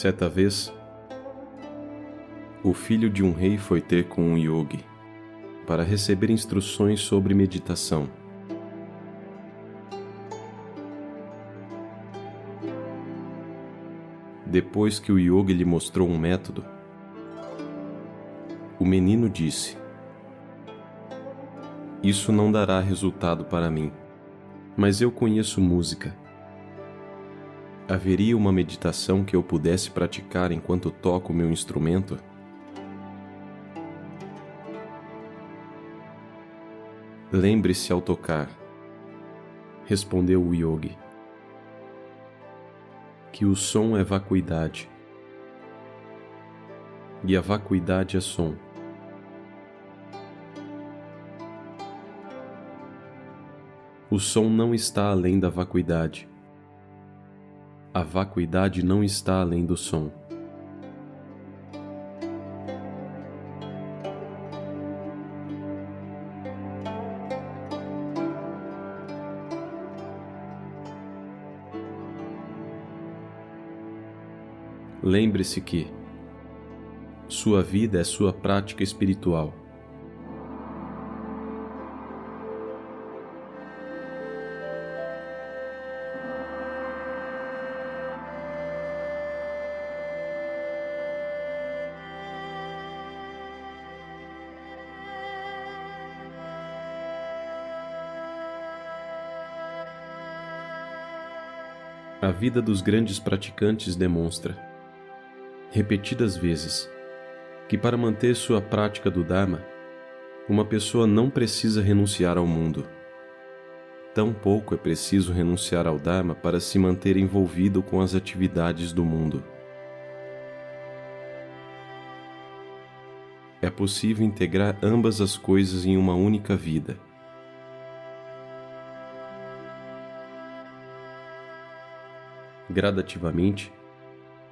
Certa vez, o filho de um rei foi ter com um yogi para receber instruções sobre meditação. Depois que o yogi lhe mostrou um método, o menino disse: Isso não dará resultado para mim, mas eu conheço música. Haveria uma meditação que eu pudesse praticar enquanto toco meu instrumento? Lembre-se ao tocar, respondeu o yogi, que o som é vacuidade e a vacuidade é som. O som não está além da vacuidade. A vacuidade não está além do som. Lembre-se que sua vida é sua prática espiritual. A vida dos grandes praticantes demonstra, repetidas vezes, que para manter sua prática do Dharma, uma pessoa não precisa renunciar ao mundo. Tampouco é preciso renunciar ao Dharma para se manter envolvido com as atividades do mundo. É possível integrar ambas as coisas em uma única vida. Gradativamente,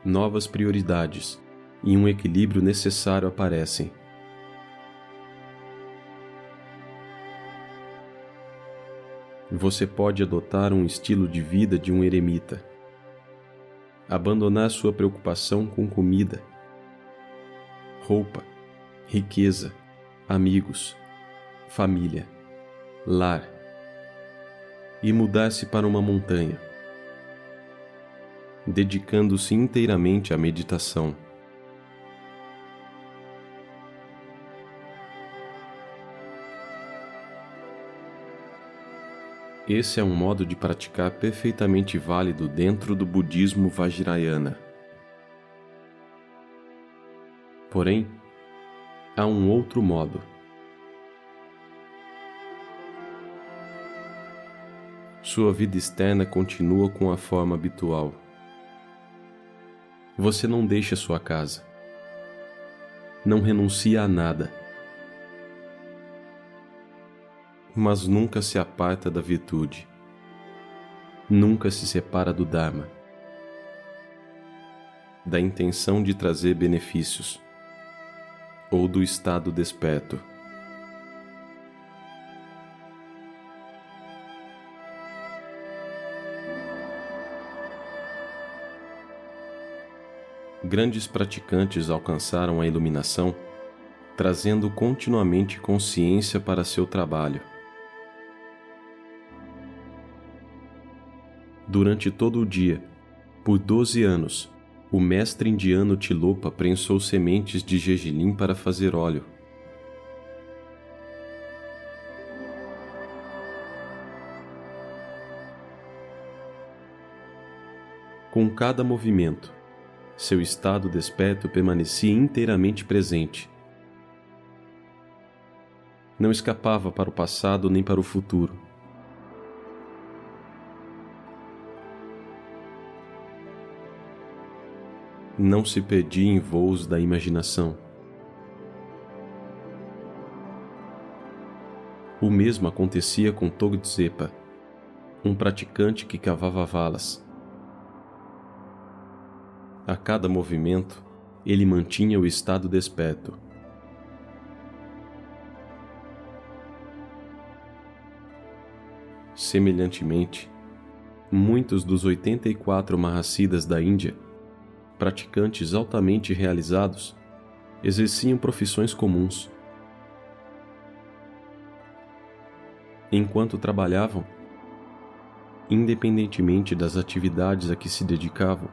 novas prioridades e um equilíbrio necessário aparecem. Você pode adotar um estilo de vida de um eremita, abandonar sua preocupação com comida, roupa, riqueza, amigos, família, lar e mudar-se para uma montanha dedicando-se inteiramente à meditação. Esse é um modo de praticar perfeitamente válido dentro do budismo Vajrayana. Porém, há um outro modo. Sua vida externa continua com a forma habitual você não deixa sua casa. Não renuncia a nada. Mas nunca se aparta da virtude. Nunca se separa do Dharma. Da intenção de trazer benefícios. Ou do estado desperto. Grandes praticantes alcançaram a iluminação, trazendo continuamente consciência para seu trabalho. Durante todo o dia, por doze anos, o mestre indiano Tilopa prensou sementes de gergelim para fazer óleo. Com cada movimento, seu estado desperto permanecia inteiramente presente. Não escapava para o passado nem para o futuro. Não se perdia em voos da imaginação. O mesmo acontecia com Togdzepa, um praticante que cavava valas a cada movimento, ele mantinha o estado desperto. Semelhantemente, muitos dos 84 Mahasiddhas da Índia praticantes altamente realizados exerciam profissões comuns. Enquanto trabalhavam, independentemente das atividades a que se dedicavam,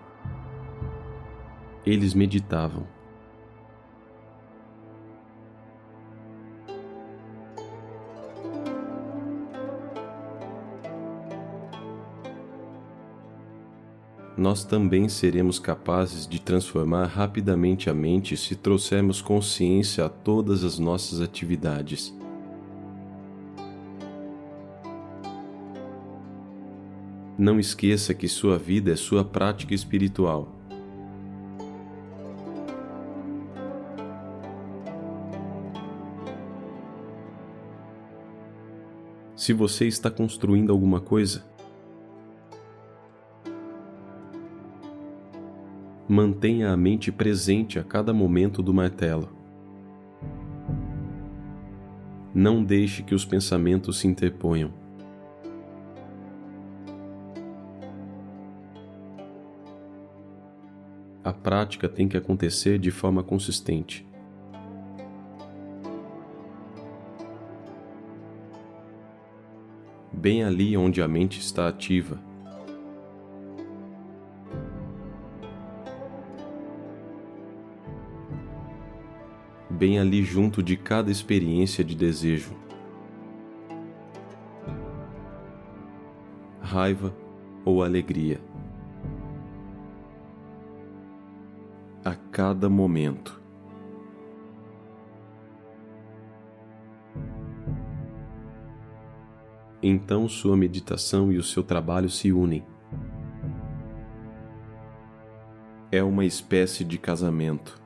eles meditavam. nós também seremos capazes de transformar rapidamente a mente se trouxermos consciência a todas as nossas atividades. Não esqueça que sua vida é sua prática espiritual. Se você está construindo alguma coisa, mantenha a mente presente a cada momento do martelo. Não deixe que os pensamentos se interponham. A prática tem que acontecer de forma consistente. Bem ali onde a mente está ativa, bem ali junto de cada experiência de desejo. Raiva ou alegria. A cada momento. Então sua meditação e o seu trabalho se unem. É uma espécie de casamento.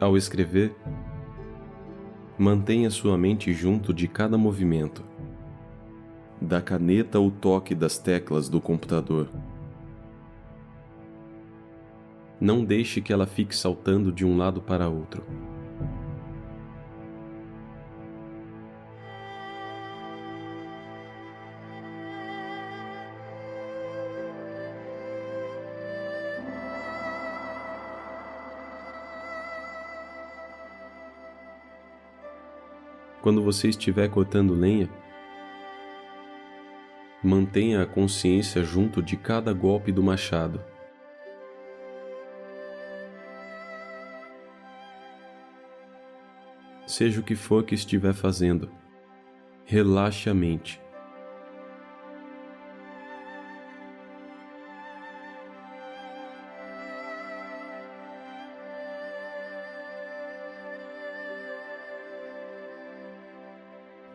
Ao escrever, mantenha sua mente junto de cada movimento, da caneta ao toque das teclas do computador. Não deixe que ela fique saltando de um lado para outro. Quando você estiver cortando lenha, mantenha a consciência junto de cada golpe do machado. Seja o que for que estiver fazendo, relaxe a mente.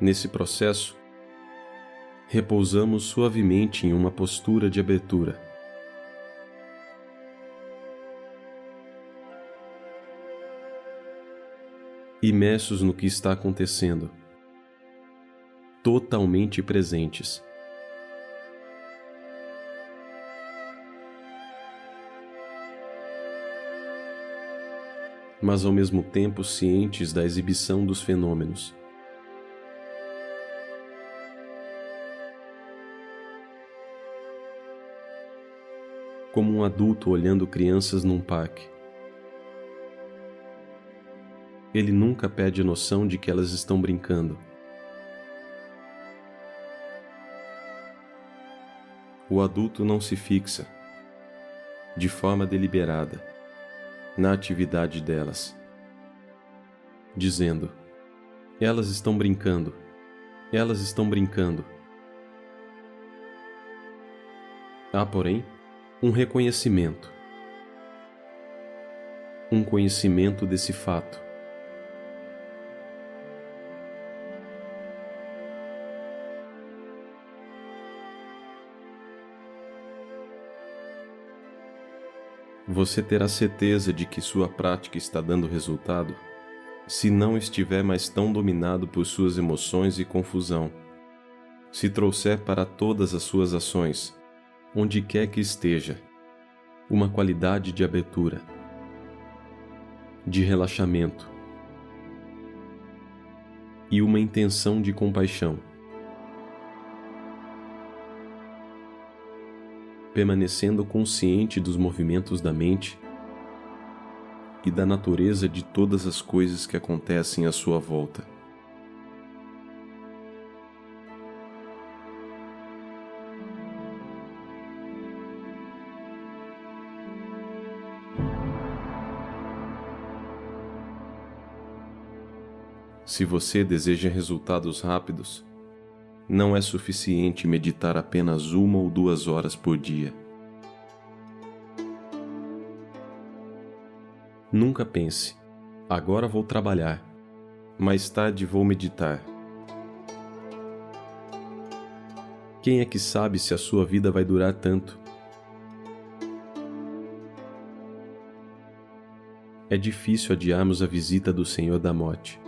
Nesse processo, repousamos suavemente em uma postura de abertura. Imersos no que está acontecendo, totalmente presentes. Mas ao mesmo tempo cientes da exibição dos fenômenos. Como um adulto olhando crianças num parque. Ele nunca perde noção de que elas estão brincando. O adulto não se fixa, de forma deliberada, na atividade delas, dizendo: Elas estão brincando, elas estão brincando. Há, porém, um reconhecimento, um conhecimento desse fato. Você terá certeza de que sua prática está dando resultado se não estiver mais tão dominado por suas emoções e confusão, se trouxer para todas as suas ações, onde quer que esteja, uma qualidade de abertura, de relaxamento e uma intenção de compaixão. Permanecendo consciente dos movimentos da mente e da natureza de todas as coisas que acontecem à sua volta. Se você deseja resultados rápidos, não é suficiente meditar apenas uma ou duas horas por dia. Nunca pense, agora vou trabalhar, mais tarde vou meditar. Quem é que sabe se a sua vida vai durar tanto? É difícil adiarmos a visita do Senhor da Morte.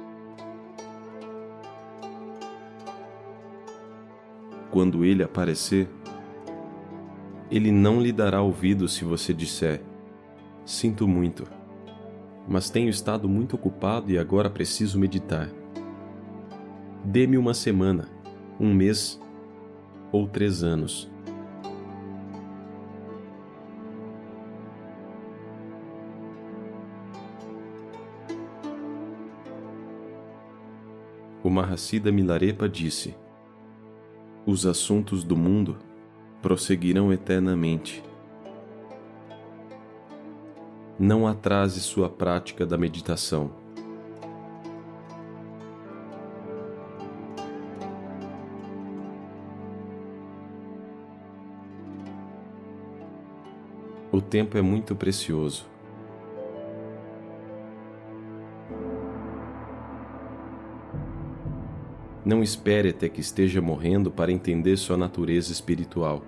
Quando ele aparecer, ele não lhe dará ouvido se você disser: Sinto muito, mas tenho estado muito ocupado e agora preciso meditar. Dê-me uma semana, um mês ou três anos. O Mahasiddha Milarepa disse: os assuntos do mundo prosseguirão eternamente. Não atrase sua prática da meditação. O tempo é muito precioso. Não espere até que esteja morrendo para entender sua natureza espiritual.